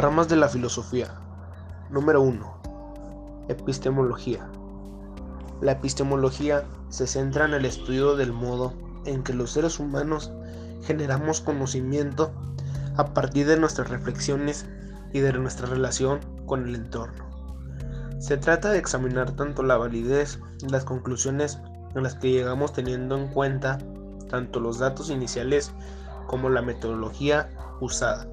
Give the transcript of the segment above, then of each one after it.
Ramas de la filosofía. Número 1. Epistemología. La epistemología se centra en el estudio del modo en que los seres humanos generamos conocimiento a partir de nuestras reflexiones y de nuestra relación con el entorno. Se trata de examinar tanto la validez y las conclusiones en las que llegamos teniendo en cuenta tanto los datos iniciales como la metodología usada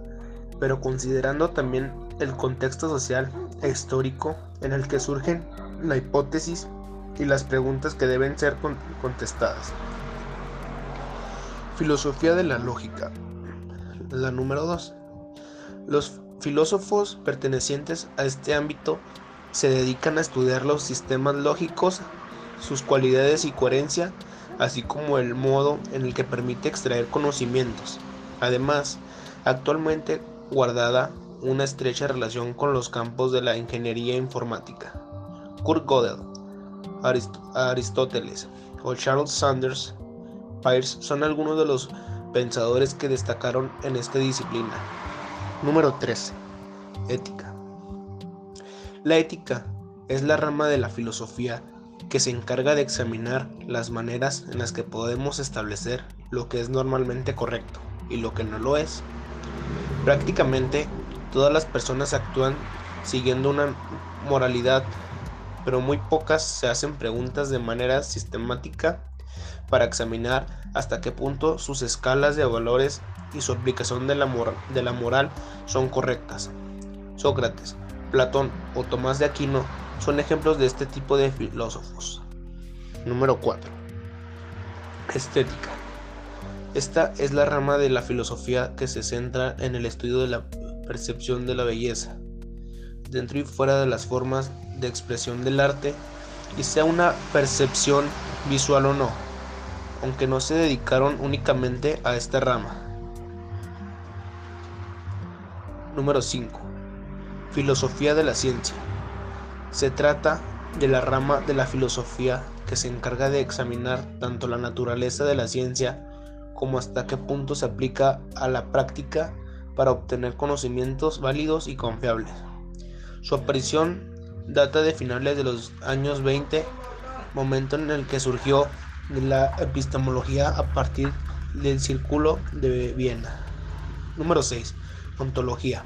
pero considerando también el contexto social e histórico en el que surgen la hipótesis y las preguntas que deben ser contestadas. Filosofía de la lógica. La número 2. Los filósofos pertenecientes a este ámbito se dedican a estudiar los sistemas lógicos, sus cualidades y coherencia, así como el modo en el que permite extraer conocimientos. Además, actualmente guardada una estrecha relación con los campos de la ingeniería informática. Kurt Gödel, Aristóteles o Charles Sanders Peirce son algunos de los pensadores que destacaron en esta disciplina. Número 13. Ética. La ética es la rama de la filosofía que se encarga de examinar las maneras en las que podemos establecer lo que es normalmente correcto y lo que no lo es Prácticamente todas las personas actúan siguiendo una moralidad, pero muy pocas se hacen preguntas de manera sistemática para examinar hasta qué punto sus escalas de valores y su aplicación de la, de la moral son correctas. Sócrates, Platón o Tomás de Aquino son ejemplos de este tipo de filósofos. Número 4. Estética. Esta es la rama de la filosofía que se centra en el estudio de la percepción de la belleza, dentro y fuera de las formas de expresión del arte, y sea una percepción visual o no, aunque no se dedicaron únicamente a esta rama. Número 5. Filosofía de la ciencia. Se trata de la rama de la filosofía que se encarga de examinar tanto la naturaleza de la ciencia como hasta qué punto se aplica a la práctica para obtener conocimientos válidos y confiables. Su aparición data de finales de los años 20, momento en el que surgió la epistemología a partir del Círculo de Viena. Número 6. Ontología.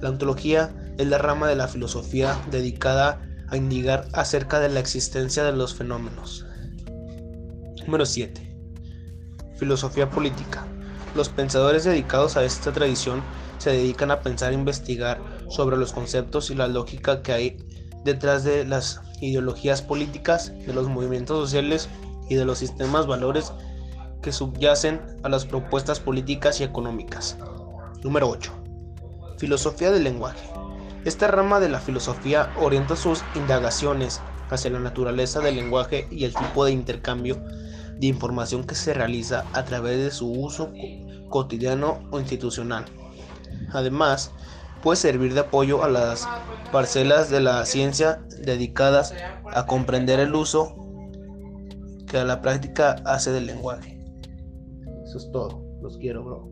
La ontología es la rama de la filosofía dedicada a indicar acerca de la existencia de los fenómenos. Número 7. Filosofía política. Los pensadores dedicados a esta tradición se dedican a pensar e investigar sobre los conceptos y la lógica que hay detrás de las ideologías políticas, de los movimientos sociales y de los sistemas valores que subyacen a las propuestas políticas y económicas. Número 8. Filosofía del lenguaje. Esta rama de la filosofía orienta sus indagaciones hacia la naturaleza del lenguaje y el tipo de intercambio de información que se realiza a través de su uso cotidiano o institucional. Además, puede servir de apoyo a las parcelas de la ciencia dedicadas a comprender el uso que a la práctica hace del lenguaje. Eso es todo. Los quiero, bro.